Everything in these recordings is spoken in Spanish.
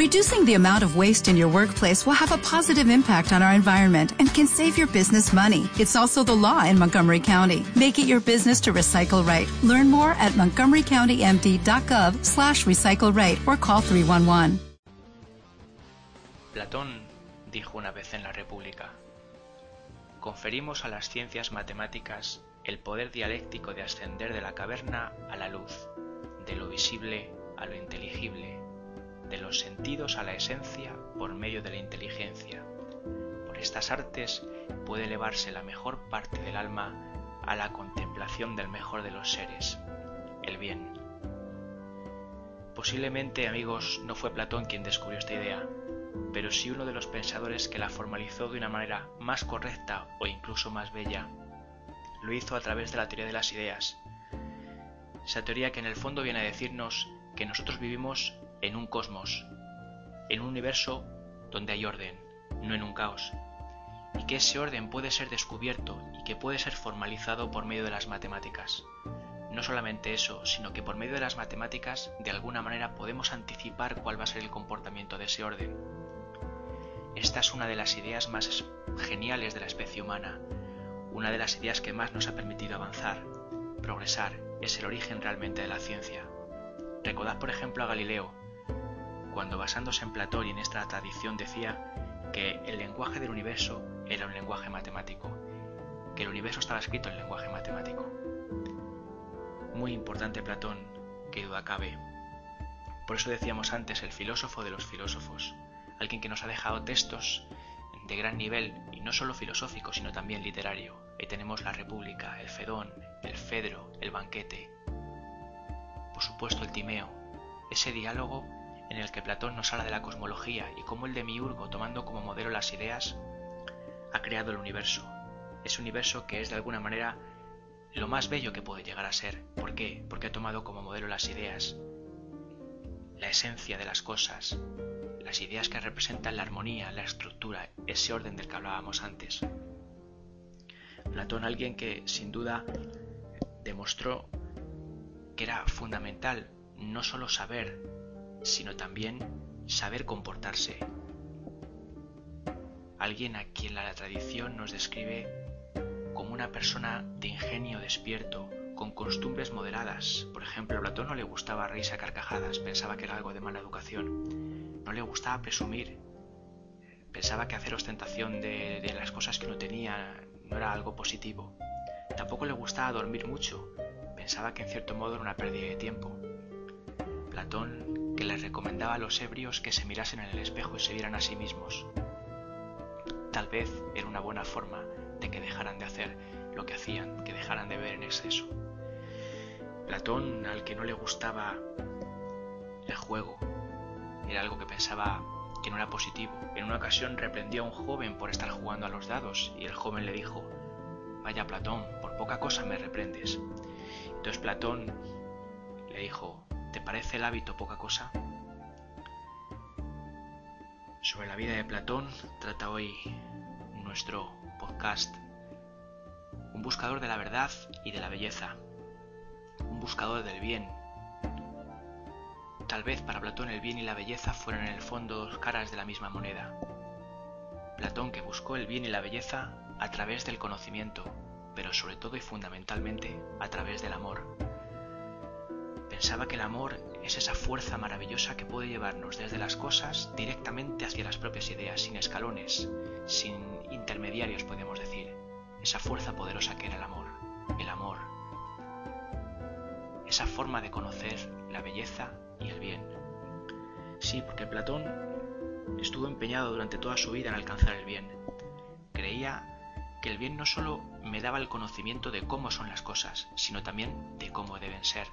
Reducing the amount of waste in your workplace will have a positive impact on our environment and can save your business money. It's also the law in Montgomery County. Make it your business to recycle right. Learn more at montgomerycountymd.gov slash recycle right or call 311. Platón dijo una vez en la República, conferimos a las ciencias matemáticas el poder dialéctico de ascender de la caverna a la luz, de lo visible a lo inteligible, de los sentidos a la esencia por medio de la inteligencia. Por estas artes puede elevarse la mejor parte del alma a la contemplación del mejor de los seres, el bien. Posiblemente, amigos, no fue Platón quien descubrió esta idea, pero sí uno de los pensadores que la formalizó de una manera más correcta o incluso más bella. Lo hizo a través de la teoría de las ideas. Esa teoría que en el fondo viene a decirnos que nosotros vivimos en un cosmos, en un universo donde hay orden, no en un caos, y que ese orden puede ser descubierto y que puede ser formalizado por medio de las matemáticas. No solamente eso, sino que por medio de las matemáticas de alguna manera podemos anticipar cuál va a ser el comportamiento de ese orden. Esta es una de las ideas más geniales de la especie humana, una de las ideas que más nos ha permitido avanzar, progresar, es el origen realmente de la ciencia. Recordad por ejemplo a Galileo, cuando basándose en Platón y en esta tradición decía que el lenguaje del universo era un lenguaje matemático, que el universo estaba escrito en lenguaje matemático. Muy importante Platón, que duda cabe. Por eso decíamos antes el filósofo de los filósofos, alguien que nos ha dejado textos de gran nivel, y no solo filosófico, sino también literario. Ahí tenemos la República, el Fedón, el Fedro, el Banquete, por supuesto el Timeo, ese diálogo en el que Platón nos habla de la cosmología y cómo el demiurgo, tomando como modelo las ideas, ha creado el universo. Ese universo que es de alguna manera lo más bello que puede llegar a ser. ¿Por qué? Porque ha tomado como modelo las ideas, la esencia de las cosas, las ideas que representan la armonía, la estructura, ese orden del que hablábamos antes. Platón, alguien que sin duda demostró que era fundamental no solo saber, sino también saber comportarse. Alguien a quien la tradición nos describe como una persona de ingenio despierto, con costumbres moderadas. Por ejemplo, Platón no le gustaba reírse a carcajadas, pensaba que era algo de mala educación. No le gustaba presumir, pensaba que hacer ostentación de, de las cosas que no tenía no era algo positivo. Tampoco le gustaba dormir mucho, pensaba que en cierto modo era una pérdida de tiempo. Platón que les recomendaba a los ebrios que se mirasen en el espejo y se vieran a sí mismos. Tal vez era una buena forma de que dejaran de hacer lo que hacían, que dejaran de ver en exceso. Platón, al que no le gustaba el juego, era algo que pensaba que no era positivo. En una ocasión reprendió a un joven por estar jugando a los dados y el joven le dijo, Vaya Platón, por poca cosa me reprendes. Entonces Platón le dijo, ¿te parece el hábito poca cosa? Sobre la vida de Platón trata hoy nuestro podcast. Un buscador de la verdad y de la belleza. Un buscador del bien. Tal vez para Platón el bien y la belleza fueran en el fondo dos caras de la misma moneda. Platón que buscó el bien y la belleza a través del conocimiento, pero sobre todo y fundamentalmente a través del amor. Pensaba que el amor es esa fuerza maravillosa que puede llevarnos desde las cosas directamente hacia las propias ideas, sin escalones, sin intermediarios, podemos decir. Esa fuerza poderosa que era el amor. El amor. Esa forma de conocer la belleza y el bien. Sí, porque Platón estuvo empeñado durante toda su vida en alcanzar el bien. Creía que el bien no solo me daba el conocimiento de cómo son las cosas, sino también de cómo deben ser.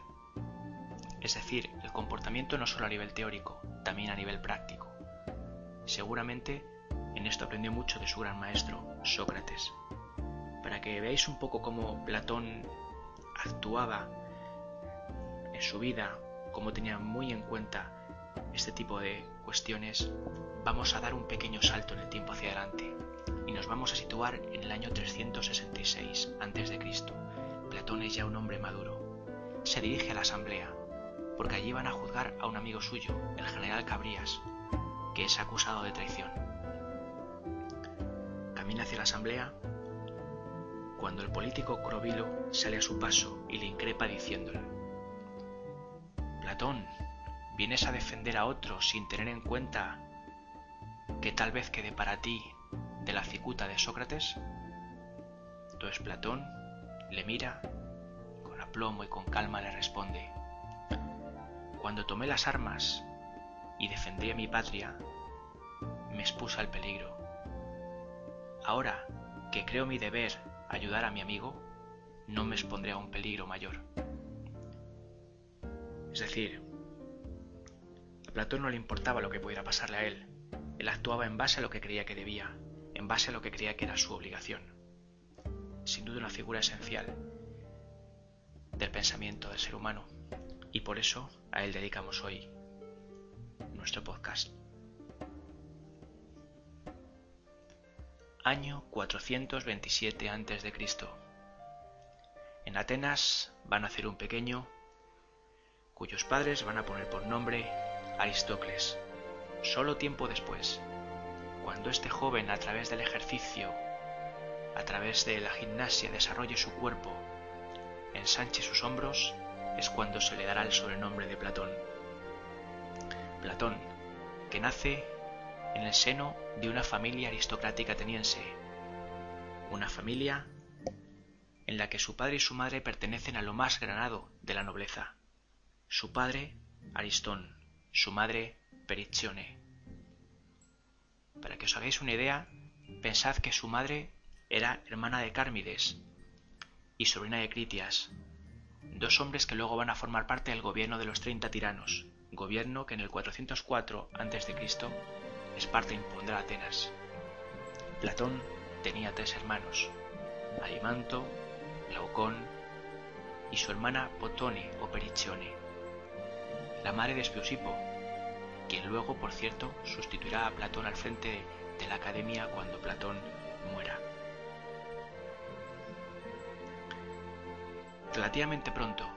Es decir, el comportamiento no solo a nivel teórico, también a nivel práctico. Seguramente en esto aprendió mucho de su gran maestro, Sócrates. Para que veáis un poco cómo Platón actuaba en su vida, cómo tenía muy en cuenta este tipo de cuestiones, vamos a dar un pequeño salto en el tiempo hacia adelante y nos vamos a situar en el año 366 a.C. Platón es ya un hombre maduro. Se dirige a la asamblea, porque allí van a juzgar a un amigo suyo, el general Cabrías, que es acusado de traición. Camina hacia la asamblea cuando el político Crovilo sale a su paso y le increpa diciéndole, Platón, vienes a defender a otro sin tener en cuenta que tal vez quede para ti de la cicuta de Sócrates? Entonces Platón le mira, con aplomo y con calma le responde, Cuando tomé las armas y defendí a mi patria, me expuso al peligro. Ahora que creo mi deber ayudar a mi amigo, no me expondré a un peligro mayor. Es decir, a Platón no le importaba lo que pudiera pasarle a él. Él actuaba en base a lo que creía que debía, en base a lo que creía que era su obligación. Sin duda una figura esencial del pensamiento del ser humano. Y por eso a él dedicamos hoy nuestro podcast. Año 427 a.C. En Atenas va a nacer un pequeño cuyos padres van a poner por nombre Aristócles. Solo tiempo después, cuando este joven a través del ejercicio, a través de la gimnasia desarrolle su cuerpo, ensanche sus hombros, es cuando se le dará el sobrenombre de Platón. Platón, que nace en el seno de una familia aristocrática ateniense, una familia en la que su padre y su madre pertenecen a lo más granado de la nobleza. Su padre, Aristón, su madre, Periccione. Para que os hagáis una idea, pensad que su madre era hermana de Cármides y sobrina de Critias, dos hombres que luego van a formar parte del gobierno de los 30 tiranos, gobierno que en el 404 a.C. Esparta impondrá a Atenas. Platón tenía tres hermanos, Alimanto, Glaucón y su hermana Potone o Periccione, la madre de Espeusipo, quien luego, por cierto, sustituirá a Platón al frente de la academia cuando Platón muera. Relativamente pronto,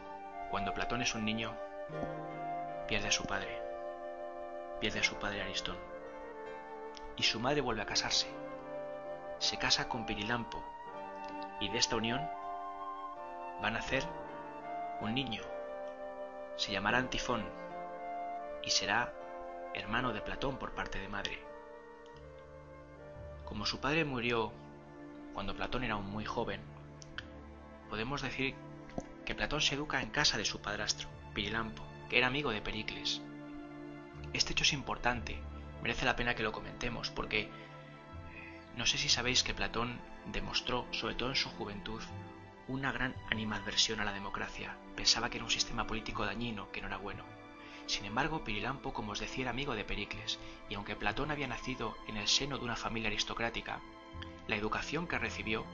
cuando Platón es un niño, pierde a su padre, pierde a su padre Aristón y su madre vuelve a casarse. Se casa con Pirilampo y de esta unión va a nacer un niño. Se llamará Antifón y será hermano de Platón por parte de madre. Como su padre murió cuando Platón era muy joven, podemos decir que Platón se educa en casa de su padrastro, Pirilampo, que era amigo de Pericles. Este hecho es importante merece la pena que lo comentemos, porque eh, no sé si sabéis que Platón demostró, sobre todo en su juventud, una gran animadversión a la democracia. Pensaba que era un sistema político dañino, que no era bueno. Sin embargo, Pirilampo, como os decía, era amigo de Pericles, y aunque Platón había nacido en el seno de una familia aristocrática, la educación que recibió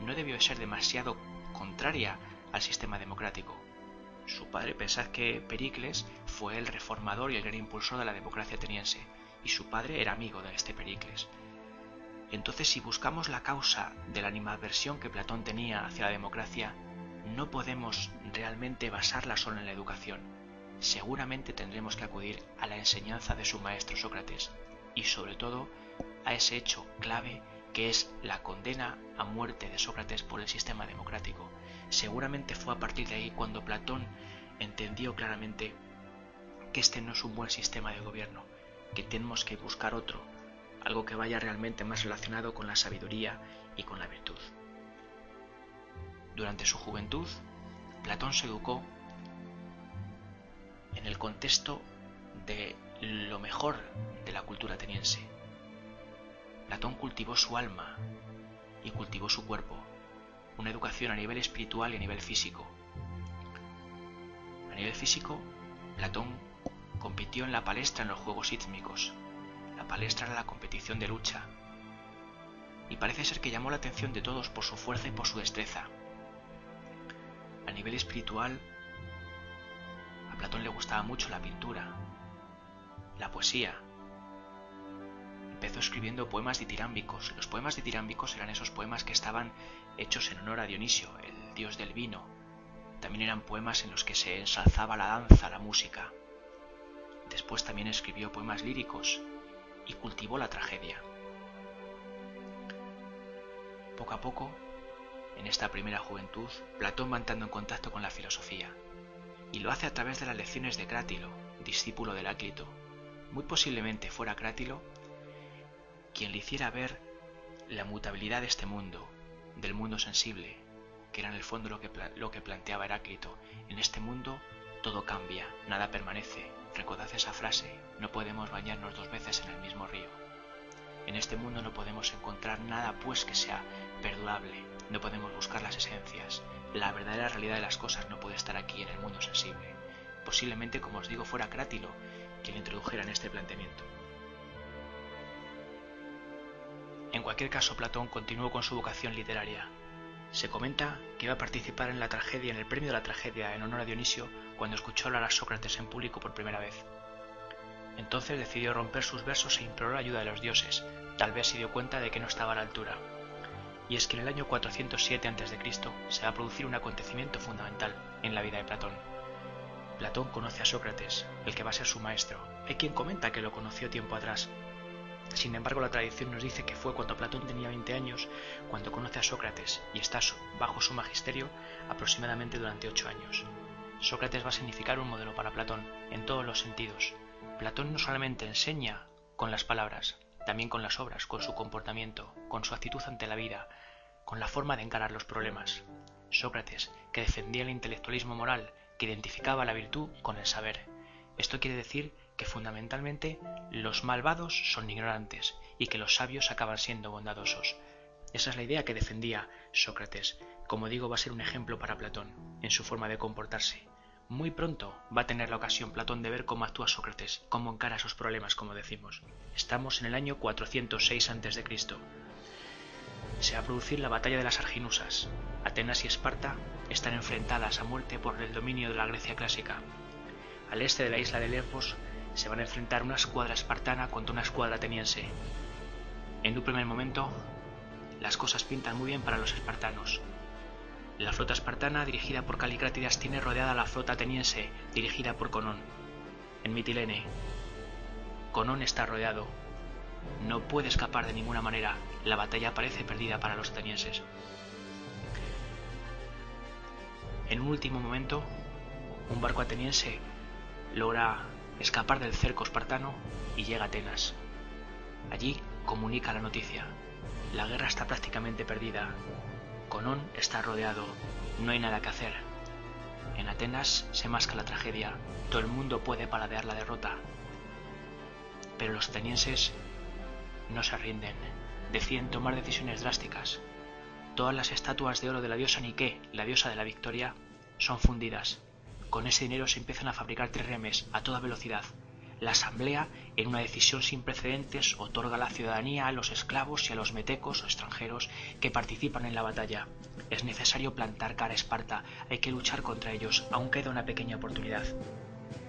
no debió ser demasiado contraria al sistema democrático. Su padre, pensad que Pericles fue el reformador y el gran impulsor de la democracia ateniense, y su padre era amigo de este Pericles. Entonces, si buscamos la causa de la animadversión que Platón tenía hacia la democracia, no podemos realmente basarla solo en la educación. Seguramente tendremos que acudir a la enseñanza de su maestro Sócrates y sobre todo a ese hecho clave que es la condena a muerte de Sócrates por el sistema democrático. Seguramente fue a partir de ahí cuando Platón entendió claramente que este no es un buen sistema de gobierno, que tenemos que buscar otro, algo que vaya realmente más relacionado con la sabiduría y con la virtud. Durante su juventud, Platón se educó en el contexto de lo mejor de la cultura ateniense. Platón cultivó su alma y cultivó su cuerpo, una educación a nivel espiritual y a nivel físico. A nivel físico, Platón compitió en la palestra en los Juegos Ítmicos. La palestra era la competición de lucha. Y parece ser que llamó la atención de todos por su fuerza y por su destreza. A nivel espiritual, a Platón le gustaba mucho la pintura, la poesía. Empezó escribiendo poemas ditirámbicos. Los poemas ditirámbicos eran esos poemas que estaban hechos en honor a Dionisio, el dios del vino. También eran poemas en los que se ensalzaba la danza, la música. Después también escribió poemas líricos y cultivó la tragedia. Poco a poco, en esta primera juventud, Platón va entrando en contacto con la filosofía, y lo hace a través de las lecciones de Crátilo, discípulo de Heráclito. Muy posiblemente fuera Crátilo quien le hiciera ver la mutabilidad de este mundo, del mundo sensible, que era en el fondo lo que, planteaba Heráclito. En este mundo todo cambia, nada permanece. Recordad esa frase, no podemos bañarnos dos veces en el mismo río. En este mundo no podemos encontrar nada pues que sea perdurable, no podemos buscar las esencias. La verdadera realidad de las cosas no puede estar aquí en el mundo sensible. Posiblemente, como os digo, fuera Crátilo quien introdujera en este planteamiento. En cualquier caso, Platón continuó con su vocación literaria. Se comenta que iba a participar en la tragedia, en el premio de la tragedia en honor a Dionisio, cuando escuchó hablar a Sócrates en público por primera vez. Entonces decidió romper sus versos e imploró ayuda de los dioses, tal vez se dio cuenta de que no estaba a la altura. Y es que en el año 407 a.C. se va a producir un acontecimiento fundamental en la vida de Platón. Platón conoce a Sócrates, el que va a ser su maestro. Hay quien comenta que lo conoció tiempo atrás, sin embargo, la tradición nos dice que fue cuando Platón tenía 20 años cuando conoce a Sócrates y está bajo su magisterio aproximadamente durante 8 años. Sócrates va a significar un modelo para Platón en todos los sentidos. Platón no solamente enseña con las palabras, también con las obras, con su comportamiento, con su actitud ante la vida, con la forma de encarar los problemas. Sócrates, que defendía el intelectualismo moral, que identificaba la virtud con el saber. Esto quiere decir que fundamentalmente los malvados son ignorantes y que los sabios acaban siendo bondadosos. Esa es la idea que defendía Sócrates. Como digo, va a ser un ejemplo para Platón en su forma de comportarse. Muy pronto va a tener la ocasión Platón de ver cómo actúa Sócrates, cómo encara sus problemas, como decimos. Estamos en el año 406 a.C. Se va a producir la batalla de las Arginusas. Atenas y Esparta están enfrentadas a muerte por el dominio de la Grecia clásica. Al este de la isla de Lesbos se van a enfrentar una escuadra espartana contra una escuadra ateniense. En un primer momento, las cosas pintan muy bien para los espartanos. La flota espartana, dirigida por Calicrátidas, tiene rodeada a la flota ateniense, dirigida por Conón. En Mitilene, Conón está rodeado. No puede escapar de ninguna manera. La batalla parece perdida para los atenienses. En un último momento, un barco ateniense logra escapar del cerco espartano y llega a Atenas. Allí comunica la noticia. La guerra está prácticamente perdida. Conón está rodeado. No hay nada que hacer. En Atenas se masca la tragedia. Todo el mundo puede paladear la derrota. Pero los atenienses no se rinden. Deciden tomar decisiones drásticas. Todas las estatuas de oro de la diosa Nike, la diosa de la victoria, son fundidas con ese dinero se empiezan a fabricar remes a toda velocidad. La Asamblea, en una decisión sin precedentes, otorga la ciudadanía a los esclavos y a los metecos o extranjeros que participan en la batalla. Es necesario plantar cara a Esparta, hay que luchar contra ellos, aún queda una pequeña oportunidad.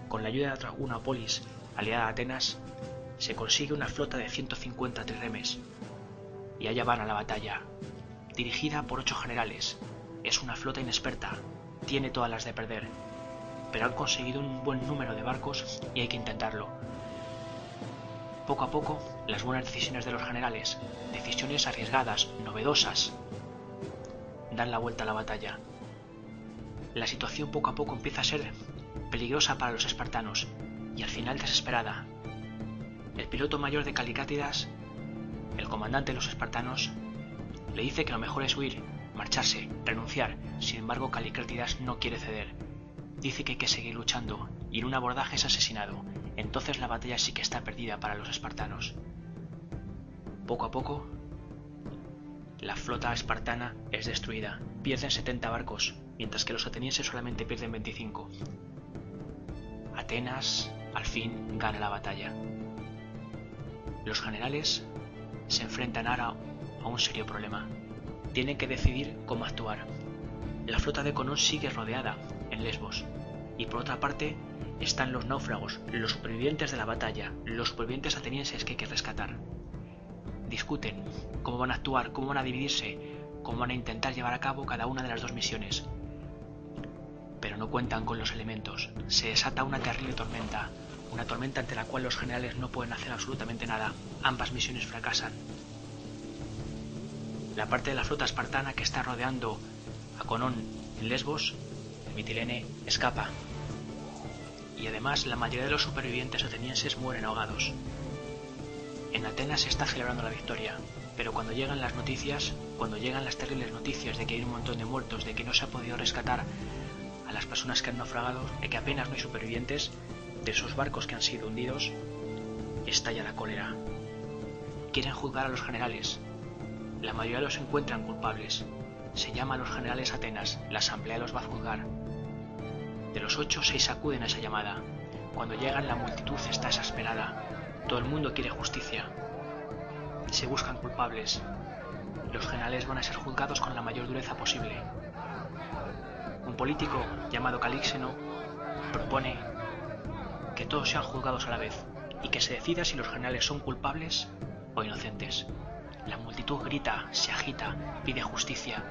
Con la ayuda de una polis aliada a Atenas, se consigue una flota de 150 triremes. Y allá van a la batalla, dirigida por ocho generales. Es una flota inexperta, tiene todas las de perder, pero han conseguido un buen número de barcos y hay que intentarlo. Poco a poco, las buenas decisiones de los generales, decisiones arriesgadas, novedosas, dan la vuelta a la batalla. La situación poco a poco empieza a ser peligrosa para los espartanos y al final desesperada. El piloto mayor de Calicátidas, el comandante de los espartanos, le dice que lo mejor es huir, marcharse, renunciar. Sin embargo, Calicátidas no quiere ceder dice que hay que seguir luchando y en un abordaje es asesinado. Entonces la batalla sí que está perdida para los espartanos. Poco a poco, la flota espartana es destruida. Pierden 70 barcos, mientras que los atenienses solamente pierden 25. Atenas, al fin, gana la batalla. Los generales se enfrentan ahora a un serio problema. Tienen que decidir cómo actuar. La flota de Conón sigue rodeada en Lesbos. Y por otra parte están los náufragos, los supervivientes de la batalla, los supervivientes atenienses que hay que rescatar. Discuten cómo van a actuar, cómo van a dividirse, cómo van a intentar llevar a cabo cada una de las dos misiones. Pero no cuentan con los elementos. Se desata una terrible tormenta. una tormenta ante la cual los generales no pueden hacer absolutamente nada. Ambas misiones fracasan. La parte de la flota espartana que está rodeando a Conón en Lesbos, Mitilene, escapa. Y además la mayoría de los supervivientes atenienses mueren ahogados. En Atenas se está celebrando la victoria, pero cuando llegan las noticias, cuando llegan las terribles noticias de que hay un montón de muertos, de que no se ha podido rescatar a las personas que han naufragado, de que apenas no hay supervivientes, de esos barcos que han sido hundidos, estalla la cólera. Quieren juzgar a los generales. La mayoría los encuentran culpables. Se llama a los generales Atenas, la asamblea los va a juzgar. De los ocho, seis acuden a esa llamada. Cuando llegan, la multitud está exasperada. Todo el mundo quiere justicia. Se buscan culpables. Los generales van a ser juzgados con la mayor dureza posible. Un político llamado Calíxeno propone que todos sean juzgados a la vez y que se decida si los generales son culpables o inocentes. La multitud grita, se agita, pide justicia.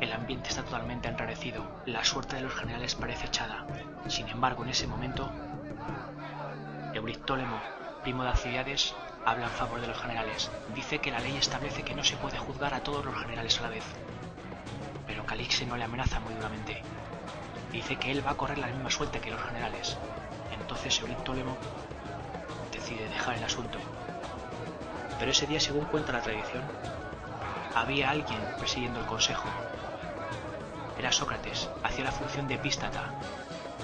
El ambiente está totalmente enrarecido. La suerte de los generales parece echada. Sin embargo, en ese momento, Euriptólemo, primo de Alcibiades, habla en favor de los generales. Dice que la ley establece que no se puede juzgar a todos los generales a la vez. Pero Calixte no le amenaza muy duramente. Dice que él va a correr la misma suerte que los generales, entonces Euriptólemo decide dejar el asunto. Pero ese día, según cuenta la tradición, había alguien presidiendo el consejo. Era Sócrates, hacía la función de epístata,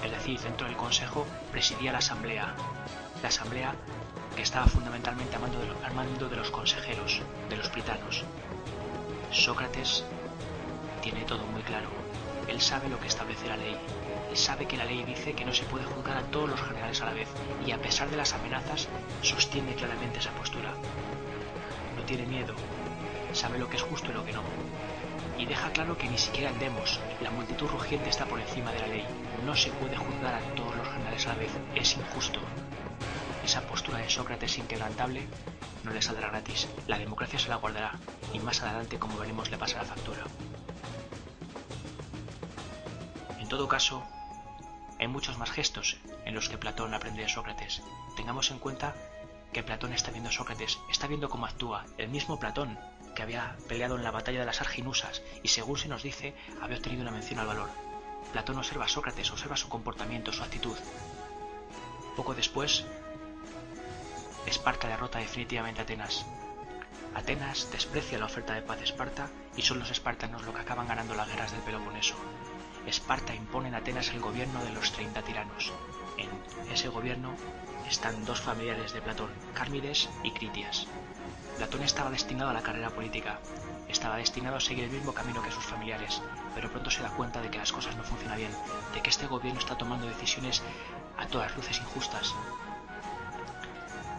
es decir, dentro del consejo presidía la asamblea. La asamblea que estaba fundamentalmente al mando de los consejeros, de los britanos. Sócrates tiene todo muy claro. Él sabe lo que establece la ley, sabe que la ley dice que no se puede juzgar a todos los generales a la vez y a pesar de las amenazas sostiene claramente esa postura. No tiene miedo, sabe lo que es justo y lo que no. Y deja claro que ni siquiera el demos, la multitud rugiente está por encima de la ley. No se puede juzgar a todos los generales a la vez, es injusto. Esa postura de Sócrates inquebrantable no le saldrá gratis. La democracia se la guardará y más adelante, como veremos, le pasa la factura. En todo caso, hay muchos más gestos en los que Platón aprende de Sócrates. Tengamos en cuenta que Platón está viendo a Sócrates, está viendo cómo actúa. El mismo Platón que había peleado en la batalla de las Arginusas y según se nos dice había obtenido una mención al valor. Platón observa a Sócrates, observa su comportamiento, su actitud. Poco después, Esparta derrota definitivamente a Atenas. Atenas desprecia la oferta de paz de Esparta y son los espartanos los que acaban ganando las guerras del Peloponeso. Esparta impone en Atenas el gobierno de los 30 tiranos. En ese gobierno están dos familiares de Platón, Cármides y Critias. Platón estaba destinado a la carrera política, estaba destinado a seguir el mismo camino que sus familiares, pero pronto se da cuenta de que las cosas no funcionan bien, de que este gobierno está tomando decisiones a todas luces injustas.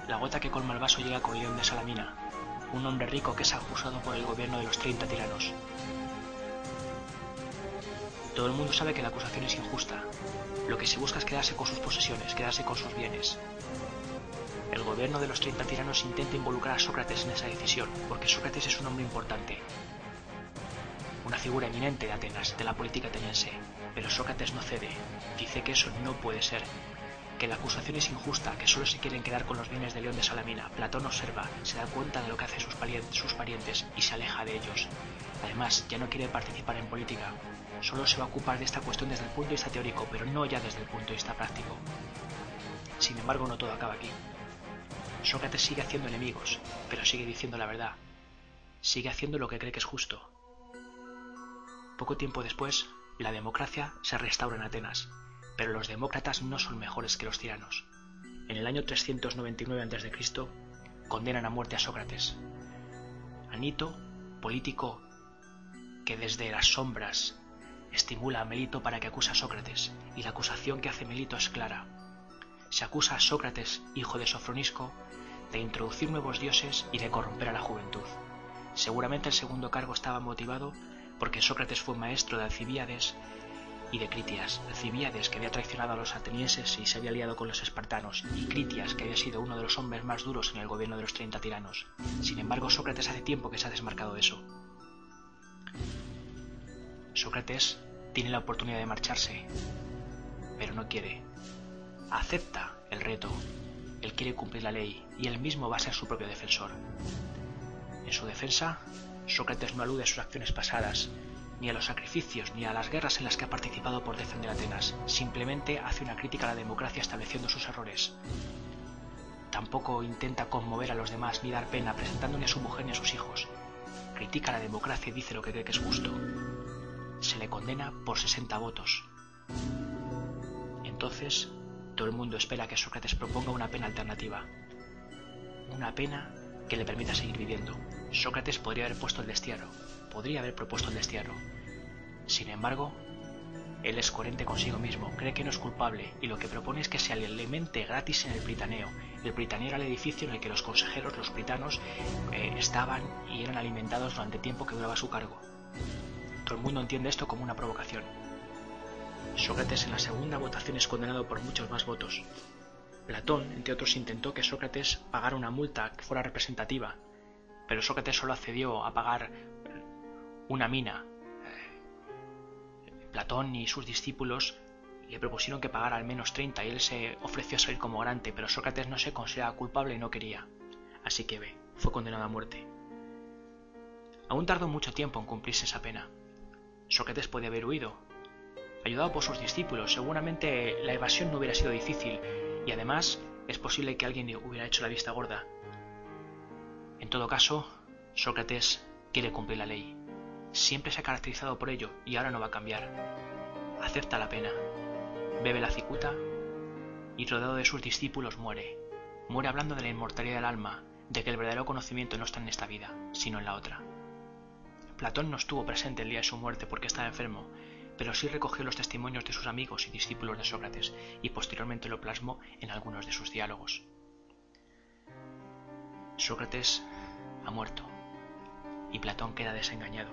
La gota que colma el vaso llega con León de Salamina, un hombre rico que es acusado por el gobierno de los 30 tiranos. Todo el mundo sabe que la acusación es injusta. Lo que se busca es quedarse con sus posesiones, quedarse con sus bienes. Gobierno de los 30 tiranos intenta involucrar a Sócrates en esa decisión, porque Sócrates es un hombre importante. Una figura eminente de Atenas, de la política ateniense. Pero Sócrates no cede. Dice que eso no puede ser. Que la acusación es injusta, que solo se quieren quedar con los bienes de León de Salamina. Platón observa, se da cuenta de lo que hacen sus parientes y se aleja de ellos. Además, ya no quiere participar en política, solo se va a ocupar de esta cuestión desde el punto de vista teórico, pero no ya desde el punto de vista práctico. Sin embargo, no todo acaba aquí. Sócrates sigue haciendo enemigos, pero sigue diciendo la verdad. Sigue haciendo lo que cree que es justo. Poco tiempo después, la democracia se restaura en Atenas, pero los demócratas no son mejores que los tiranos. En el año 399 a.C., condenan a muerte a Sócrates. Anito, político que desde las sombras estimula a Melito para que acuse a Sócrates, y la acusación que hace Melito es clara. Se acusa a Sócrates, hijo de Sofronisco, de introducir nuevos dioses y de corromper a la juventud. Seguramente el segundo cargo estaba motivado porque Sócrates fue maestro de Alcibiades y de Critias. Alcibiades, que había traicionado a los atenienses y se había aliado con los espartanos, y Critias, que había sido uno de los hombres más duros en el gobierno de los 30 tiranos. Sin embargo, Sócrates hace tiempo que se ha desmarcado de eso. Sócrates tiene la oportunidad de marcharse, pero no quiere. Acepta el reto Él quiere cumplir la ley y él mismo va a ser su propio defensor. En su defensa, Sócrates no alude a sus acciones pasadas, ni a los sacrificios, ni a las guerras en las que ha participado por defender Atenas. Simplemente hace una crítica a la democracia estableciendo sus errores. Tampoco intenta conmover a los demás ni dar pena presentando ni a su mujer ni a sus hijos. Critica la democracia y dice lo que cree que es justo. Se le condena por 60 votos. Entonces, todo el mundo espera que Sócrates proponga una pena alternativa. Una pena que le permita seguir viviendo. Sócrates podría haber puesto el destierro, podría haber propuesto el destierro. Sin embargo, él es coherente consigo mismo, cree que no es culpable y lo que propone es que se alimente gratis en el Britaneo. El Britaneo era el edificio en el que los consejeros, los britanos, eh, estaban y eran alimentados durante el tiempo que duraba su cargo. Todo el mundo entiende esto como una provocación. Sócrates en la segunda votación es condenado por muchos más votos. Platón, entre otros, intentó que Sócrates pagara una multa que fuera representativa, pero Sócrates solo accedió a pagar una mina. Platón y sus discípulos le propusieron que pagara al menos 30 y él se ofreció a salir como garante, pero Sócrates no se consideraba culpable y no quería. Así que ve, fue condenado a muerte. Aún tardó mucho tiempo en cumplirse esa pena. Sócrates podía haber huido, ayudado por sus discípulos. Seguramente la evasión no hubiera sido difícil y además es posible que alguien hubiera hecho la vista gorda. En todo caso, Sócrates quiere cumplir la ley. Siempre se ha caracterizado por ello y ahora no va a cambiar. Acepta la pena, bebe la cicuta y rodeado de sus discípulos muere. Muere hablando de la inmortalidad del alma, de que el verdadero conocimiento no está en esta vida, sino en la otra. Platón no estuvo presente el día de su muerte porque estaba enfermo, pero sí recogió los testimonios de sus amigos y discípulos de Sócrates y posteriormente lo plasmó en algunos de sus diálogos. Sócrates ha muerto y Platón queda desengañado.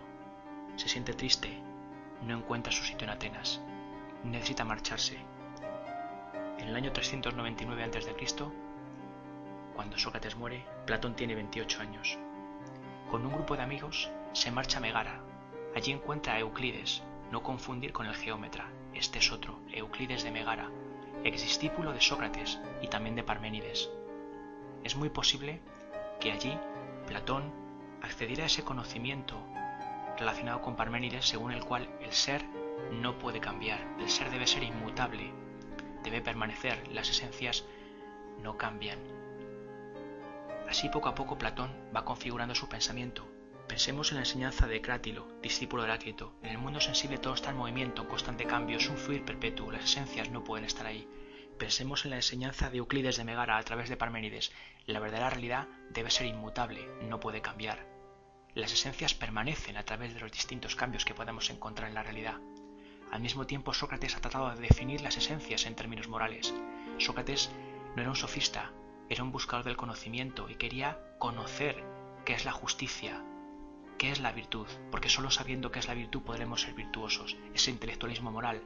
Se siente triste, no encuentra su sitio en Atenas, necesita marcharse. En el año 399 a.C., cuando Sócrates muere, Platón tiene 28 años. Con un grupo de amigos se marcha a Megara. Allí encuentra a Euclides, no confundir con el geómetra, este es otro, Euclides de Megara, exdiscípulo de Sócrates y también de Parménides. Es muy posible que allí Platón accediera a ese conocimiento relacionado con Parménides según el cual el ser no puede cambiar, el ser debe ser inmutable, debe permanecer, las esencias no cambian. Así poco a poco Platón va configurando su pensamiento Pensemos en la enseñanza de Crátilo, discípulo de Heráclito. En el mundo sensible todo está en movimiento, en constante cambio, es un fluir perpetuo, las esencias no pueden estar ahí. Pensemos en la enseñanza de Euclides de Megara a través de Parménides. La verdadera realidad debe ser inmutable, no puede cambiar. Las esencias permanecen a través de los distintos cambios que podemos encontrar en la realidad. Al mismo tiempo, Sócrates ha tratado de definir las esencias en términos morales. Sócrates no era un sofista, era un buscador del conocimiento y quería conocer qué es la justicia, qué es la virtud, porque solo sabiendo qué es la virtud podremos ser virtuosos, ese intelectualismo moral.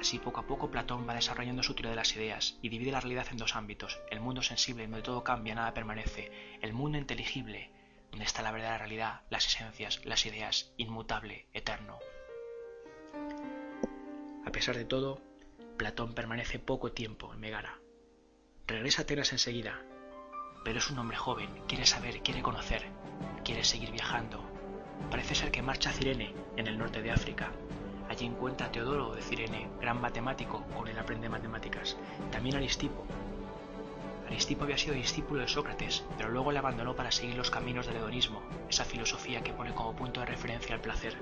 Así poco a poco Platón va desarrollando su teoría de las ideas y divide la realidad en dos ámbitos, el mundo sensible donde todo cambia, nada permanece, el mundo inteligible, donde está la verdadera realidad, las esencias, las ideas, inmutable, eterno. A pesar de todo, Platón permanece poco tiempo en Megara. Regresa a Atenas enseguida, pero es un hombre joven, quiere saber, quiere conocer, quiere seguir viajando, Parece ser que marcha a Cirene, en el norte de África. Allí encuentra a Teodoro de Cirene, gran matemático, con él aprende matemáticas. También Aristipo. Aristipo había sido discípulo de Sócrates, pero luego le abandonó para seguir los caminos del hedonismo, esa filosofía que pone como punto de referencia al placer.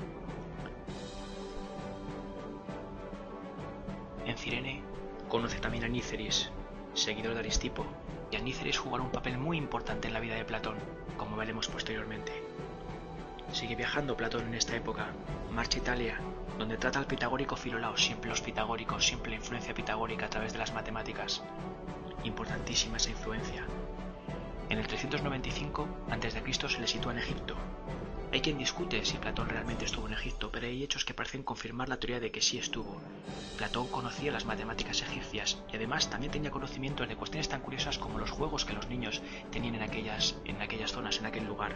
En Cirene conoce también a Níceris, seguidor de Aristipo, y a Níceris jugará un papel muy importante en la vida de Platón, como veremos posteriormente. Sigue viajando Platón en esta época. Marcha a Italia, donde trata al pitagórico Filolao, siempre los pitagóricos, siempre la influencia pitagórica a través de las matemáticas. Importantísima esa influencia. En el 395 a.C. se le sitúa en Egipto. Hay quien discute si Platón realmente estuvo en Egipto, pero hay hechos que parecen confirmar la teoría de que sí estuvo. Platón conocía las matemáticas egipcias y además también tenía conocimientos de cuestiones tan curiosas como los juegos que los niños tenían en aquellas, en aquellas zonas, en aquel lugar.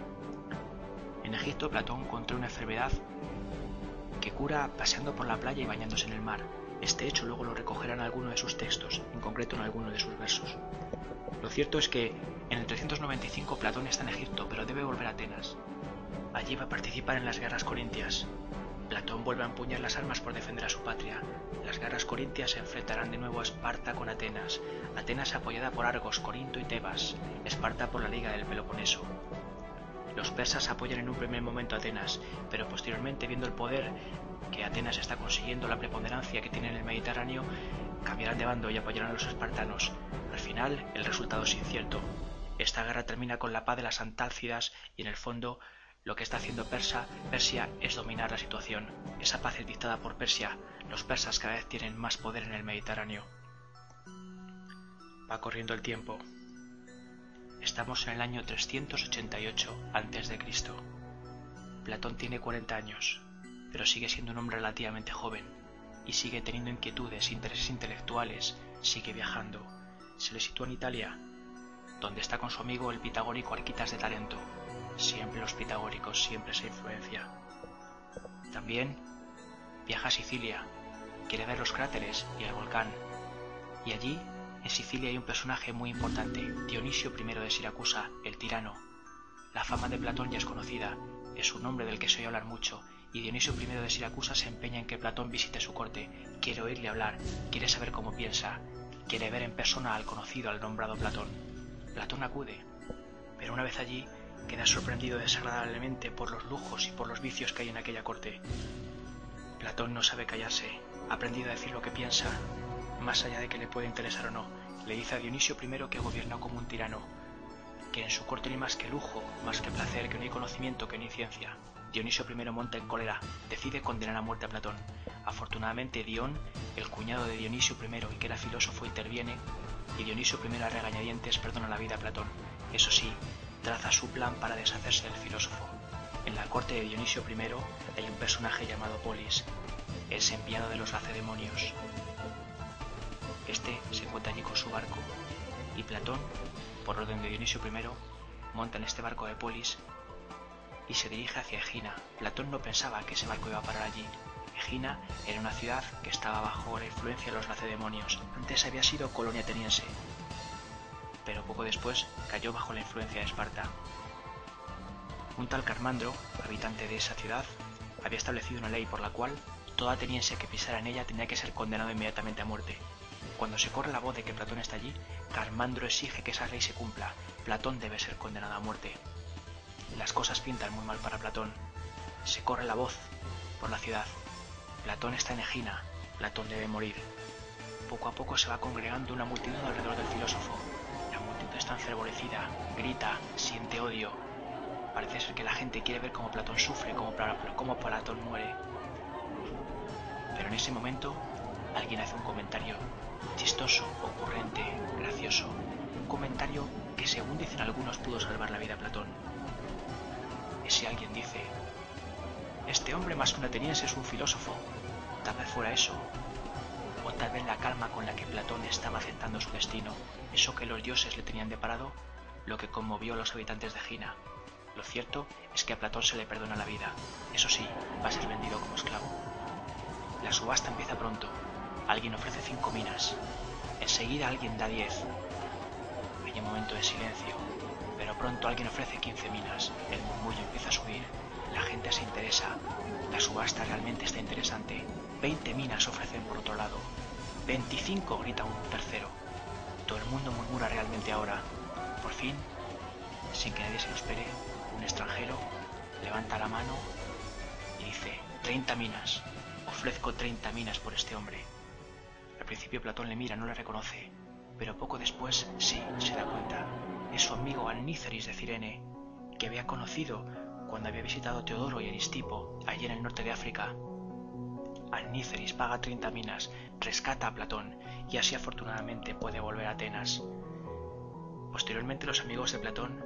En Egipto Platón encontró una enfermedad que cura paseando por la playa y bañándose en el mar. Este hecho luego lo recogerán en alguno de sus textos, en concreto en alguno de sus versos. Lo cierto es que en el 395 Platón está en Egipto, pero debe volver a Atenas. Allí va a participar en las guerras corintias. Platón vuelve a empuñar las armas por defender a su patria. Las guerras corintias se enfrentarán de nuevo a Esparta con Atenas. Atenas apoyada por Argos, Corinto y Tebas. Esparta por la Liga del Peloponeso. Los persas apoyan en un primer momento a Atenas, pero posteriormente, viendo el poder que Atenas está consiguiendo, la preponderancia que tiene en el Mediterráneo, cambiarán de bando y apoyarán a los espartanos. Al final, el resultado es incierto. Esta guerra termina con la paz de las Antálcidas y en el fondo lo que está haciendo Persa, Persia es dominar la situación. Esa paz es dictada por Persia. Los persas cada vez tienen más poder en el Mediterráneo. Va corriendo el tiempo. Estamos en el año 388 a.C. Platón tiene 40 años, pero sigue siendo un hombre relativamente joven y sigue teniendo inquietudes, intereses intelectuales, sigue viajando. Se le sitúa en Italia, donde está con su amigo el pitagórico Arquitas de Talento. Siempre los pitagóricos, siempre esa influencia. También viaja a Sicilia, quiere ver los cráteres y el volcán. Y allí en Sicilia hay un personaje muy importante, Dionisio I de Siracusa, el tirano. La fama de Platón ya es conocida, es un nombre del que se oye hablar mucho, y Dionisio I de Siracusa se empeña en que Platón visite su corte, quiere oírle hablar, quiere saber cómo piensa, quiere ver en persona al conocido, al nombrado Platón. Platón acude, pero una vez allí queda sorprendido desagradablemente por los lujos y por los vicios que hay en aquella corte. Platón no sabe callarse, ha aprendido a decir lo que piensa, más allá de que le pueda interesar o no, le dice a Dionisio I que gobierna como un tirano, que en su corte no hay más que lujo, más que placer, que no hay conocimiento, que no hay ciencia. Dionisio I monta en cólera, decide condenar a muerte a Platón. Afortunadamente Dion, el cuñado de Dionisio I y que era filósofo, interviene y Dionisio I a regañadientes perdona la vida a Platón. Eso sí, traza su plan para deshacerse del filósofo. En la corte de Dionisio I hay un personaje llamado Polis, es enviado de los lacedemonios, este se encuentra allí con su barco, y Platón, por orden de Dionisio I, monta en este barco de Polis y se dirige hacia Egina. Platón no pensaba que ese barco iba a parar allí. Egina era una ciudad que estaba bajo la influencia de los lacedemonios. Antes había sido colonia ateniense, pero poco después cayó bajo la influencia de Esparta. Un tal Carmandro, habitante de esa ciudad, había establecido una ley por la cual todo ateniense que pisara en ella tenía que ser condenado inmediatamente a muerte. Cuando se corre la voz de que Platón está allí, Carmandro exige que esa ley se cumpla. Platón debe ser condenado a muerte. Las cosas pintan muy mal para Platón. Se corre la voz por la ciudad. Platón está en Egina. Platón debe morir. Poco a poco se va congregando una multitud alrededor del filósofo. La multitud está enfervorecida, grita, siente odio. Parece ser que la gente quiere ver cómo Platón sufre, cómo, cómo Platón muere. Pero en ese momento alguien hace un comentario chistoso, ocurrente, gracioso, un comentario que según dicen algunos pudo salvar la vida a Platón. Ese alguien dice, este hombre más que un ateniense es un filósofo, tal vez fuera eso, o tal vez la calma con la que Platón estaba aceptando su destino, eso que los dioses le tenían deparado, lo que conmovió a los habitantes de Gina. Lo cierto es que a Platón se le perdona la vida, eso sí, va a ser vendido como esclavo. La subasta empieza pronto, Alguien ofrece cinco minas. Enseguida alguien da diez. Hay un momento de silencio, pero pronto alguien ofrece quince minas. El murmullo empieza a subir. La gente se interesa. La subasta realmente está interesante. Veinte minas ofrecen por otro lado. Veinticinco grita un tercero. Todo el mundo murmura realmente ahora. Por fin, sin que nadie se lo espere, un extranjero levanta la mano y dice, treinta minas. Ofrezco treinta minas por este hombre. Al principio Platón le mira, no le reconoce, pero poco después sí, se da cuenta. Es su amigo Aníceris de Cirene, que había conocido cuando había visitado Teodoro y Aristipo, allí en el norte de África. Aníceris paga 30 minas, rescata a Platón y así afortunadamente puede volver a Atenas. Posteriormente los amigos de Platón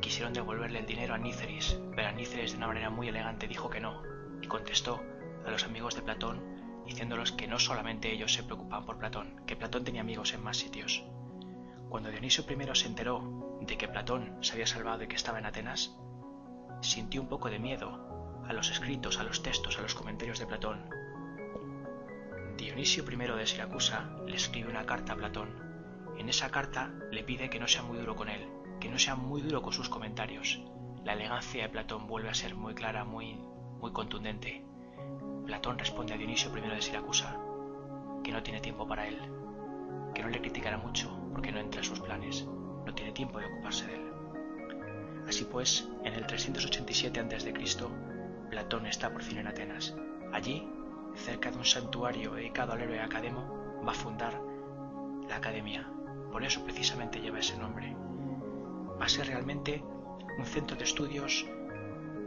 quisieron devolverle el dinero a Aníceris, pero Aníceris de una manera muy elegante dijo que no, y contestó a los amigos de Platón diciéndolos que no solamente ellos se preocupaban por Platón, que Platón tenía amigos en más sitios. Cuando Dionisio I se enteró de que Platón se había salvado y que estaba en Atenas, sintió un poco de miedo a los escritos, a los textos, a los comentarios de Platón. Dionisio I de Siracusa le escribe una carta a Platón. En esa carta le pide que no sea muy duro con él, que no sea muy duro con sus comentarios. La elegancia de Platón vuelve a ser muy clara, muy, muy contundente. Platón responde a Dionisio I de Siracusa que no tiene tiempo para él, que no le criticará mucho porque no entra en sus planes, no tiene tiempo de ocuparse de él. Así pues, en el 387 a.C., Platón está por fin en Atenas. Allí, cerca de un santuario dedicado al héroe Academo, va a fundar la academia. Por eso precisamente lleva ese nombre. Va a ser realmente un centro de estudios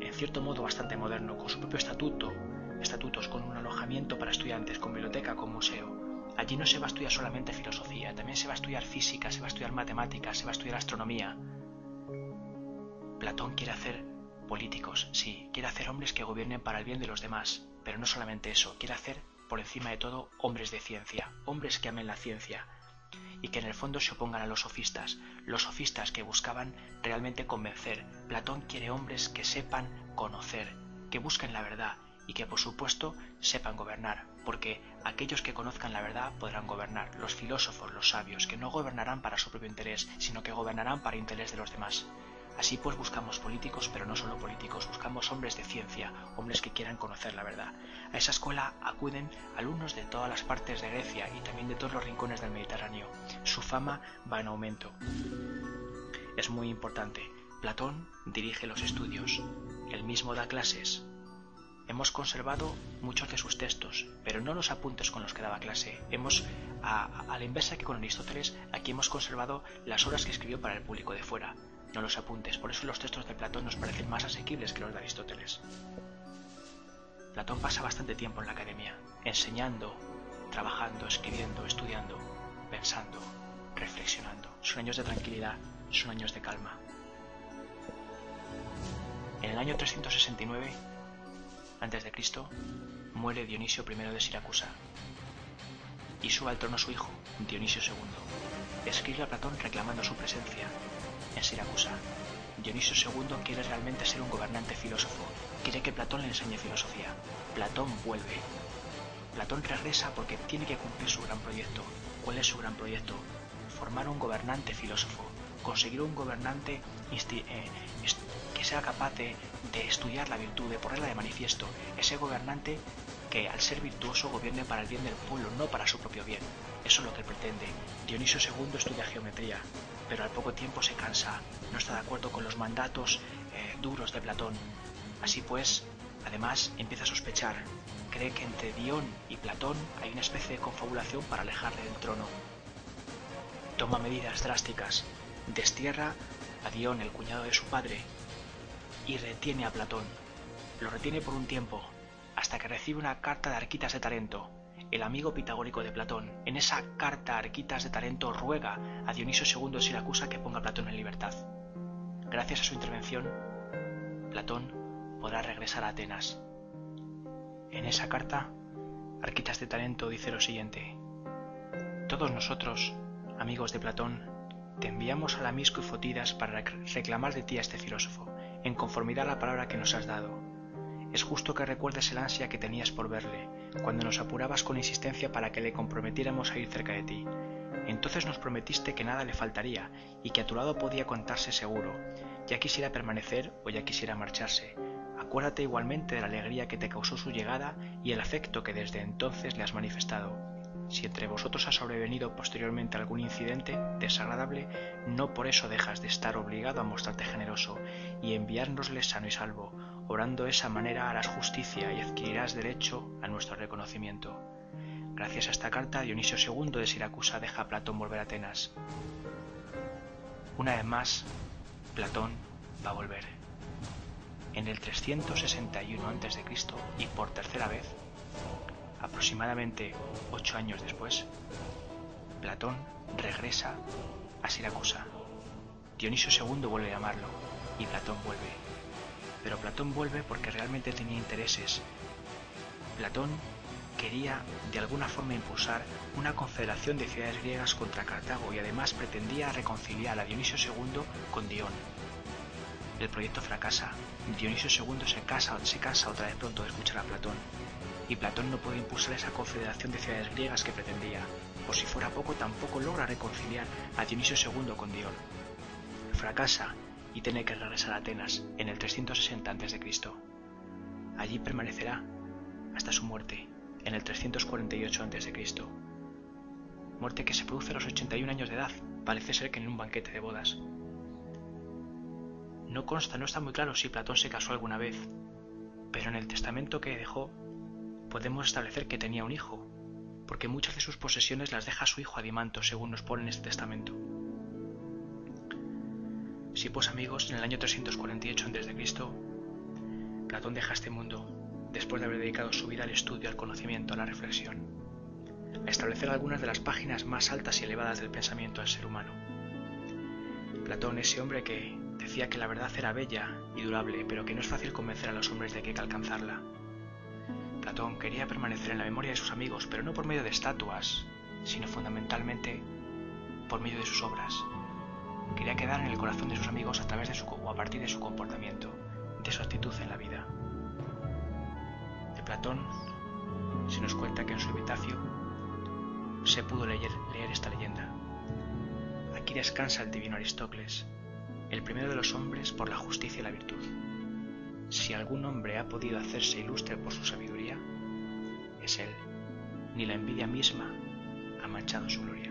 en cierto modo bastante moderno, con su propio estatuto, alojamiento para estudiantes, con biblioteca, con museo. Allí no se va a estudiar solamente filosofía, también se va a estudiar física, se va a estudiar matemáticas, se va a estudiar astronomía. Platón quiere hacer políticos, sí, quiere hacer hombres que gobiernen para el bien de los demás, pero no solamente eso, quiere hacer por encima de todo hombres de ciencia, hombres que amen la ciencia y que en el fondo se opongan a los sofistas, los sofistas que buscaban realmente convencer. Platón quiere hombres que sepan conocer, que busquen la verdad y que por supuesto sepan gobernar, porque aquellos que conozcan la verdad podrán gobernar, los filósofos, los sabios, que no gobernarán para su propio interés, sino que gobernarán para interés de los demás. Así pues buscamos políticos, pero no solo políticos, buscamos hombres de ciencia, hombres que quieran conocer la verdad. A esa escuela acuden alumnos de todas las partes de Grecia y también de todos los rincones del Mediterráneo. Su fama va en aumento. Es muy importante. Platón dirige los estudios. Él mismo da clases. Hemos conservado muchos de sus textos, pero no los apuntes con los que daba clase. Hemos, a, la inversa que con Aristóteles, aquí hemos conservado las horas que escribió para el público de fuera no los apuntes, por eso los textos de Platón nos parecen más asequibles que los de Aristóteles. Platón pasa bastante tiempo en la academia, enseñando, trabajando, escribiendo, estudiando, pensando, reflexionando. Son años de tranquilidad, son años de calma. En el año 369 a.C., muere Dionisio I de Siracusa y sube al trono su hijo, Dionisio II. Escribe a Platón reclamando su presencia en Siracusa. Dionisio II quiere realmente ser un gobernante filósofo, quiere que Platón le enseñe filosofía. Platón vuelve. Platón regresa porque tiene que cumplir su gran proyecto. ¿Cuál es su gran proyecto? Formar un gobernante filósofo, conseguir un gobernante eh, que sea capaz de, estudiar la virtud, de ponerla de manifiesto, ese gobernante que al ser virtuoso gobierne para el bien del pueblo, no para su propio bien. Eso es lo que pretende. Dionisio II estudia geometría, pero al poco tiempo se cansa, no está de acuerdo con los mandatos eh, duros de Platón. Así pues, además empieza a sospechar, cree que entre Dion y Platón hay una especie de confabulación para alejarle del trono. Toma medidas drásticas, destierra a Dion, el cuñado de su padre, y retiene a Platón. Lo retiene por un tiempo, hasta que recibe una carta de Arquitas de Tarento, el amigo pitagórico de Platón. En esa carta Arquitas de Tarento ruega a Dionisio II Siracusa que ponga a Platón en libertad. Gracias a su intervención, Platón podrá regresar a Atenas. En esa carta, Arquitas de Tarento dice lo siguiente. Todos nosotros, amigos de Platón, te enviamos a la Misco y Fotidas para reclamar de ti a este filósofo, en conformidad a la palabra que nos has dado es justo que recuerdes el ansia que tenías por verle, cuando nos apurabas con insistencia para que le comprometiéramos a ir cerca de ti. Entonces nos prometiste que nada le faltaría y que a tu lado podía contarse seguro, ya quisiera permanecer o ya quisiera marcharse. Acuérdate igualmente de la alegría que te causó su llegada y el afecto que desde entonces le has manifestado. Si entre vosotros ha sobrevenido posteriormente algún incidente desagradable, no por eso dejas de estar obligado a mostrarte generoso y enviárnosle sano y salvo, Orando de esa manera harás justicia y adquirirás derecho a nuestro reconocimiento. Gracias a esta carta, Dionisio II de Siracusa deja a Platón volver a Atenas. Una vez más, Platón va a volver. En el 361 a.C. y por tercera vez, aproximadamente ocho años después, Platón regresa a Siracusa. Dionisio II vuelve a llamarlo y Platón vuelve. Pero Platón vuelve porque realmente tenía intereses. Platón quería de alguna forma impulsar una confederación de ciudades griegas contra Cartago y además pretendía reconciliar a Dionisio II con Dion. El proyecto fracasa. Dionisio II se casa, se casa otra vez pronto de escuchar a Platón. Y Platón no puede impulsar esa confederación de ciudades griegas que pretendía. Por si fuera poco, tampoco logra reconciliar a Dionisio II con Dion. Fracasa y tiene que regresar a Atenas en el 360 a.C. Allí permanecerá hasta su muerte en el 348 a.C. Muerte que se produce a los 81 años de edad, parece ser que en un banquete de bodas. No consta, no está muy claro si Platón se casó alguna vez, pero en el testamento que dejó podemos establecer que tenía un hijo, porque muchas de sus posesiones las deja su hijo Adimanto, según nos pone en este testamento. Sí, pues amigos, en el año 348 a.C., Platón deja este mundo después de haber dedicado su vida al estudio, al conocimiento, a la reflexión, a establecer algunas de las páginas más altas y elevadas del pensamiento del ser humano. Platón, ese hombre que decía que la verdad era bella y durable, pero que no es fácil convencer a los hombres de que hay que alcanzarla. Platón quería permanecer en la memoria de sus amigos, pero no por medio de estatuas, sino fundamentalmente por medio de sus obras. Quería quedar en el corazón de sus amigos a través de su o a partir de su comportamiento, de su actitud en la vida. De Platón se nos cuenta que en su epitafio se pudo leer, leer esta leyenda. Aquí descansa el divino Aristócles, el primero de los hombres por la justicia y la virtud. Si algún hombre ha podido hacerse ilustre por su sabiduría, es él. Ni la envidia misma ha manchado su gloria.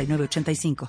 85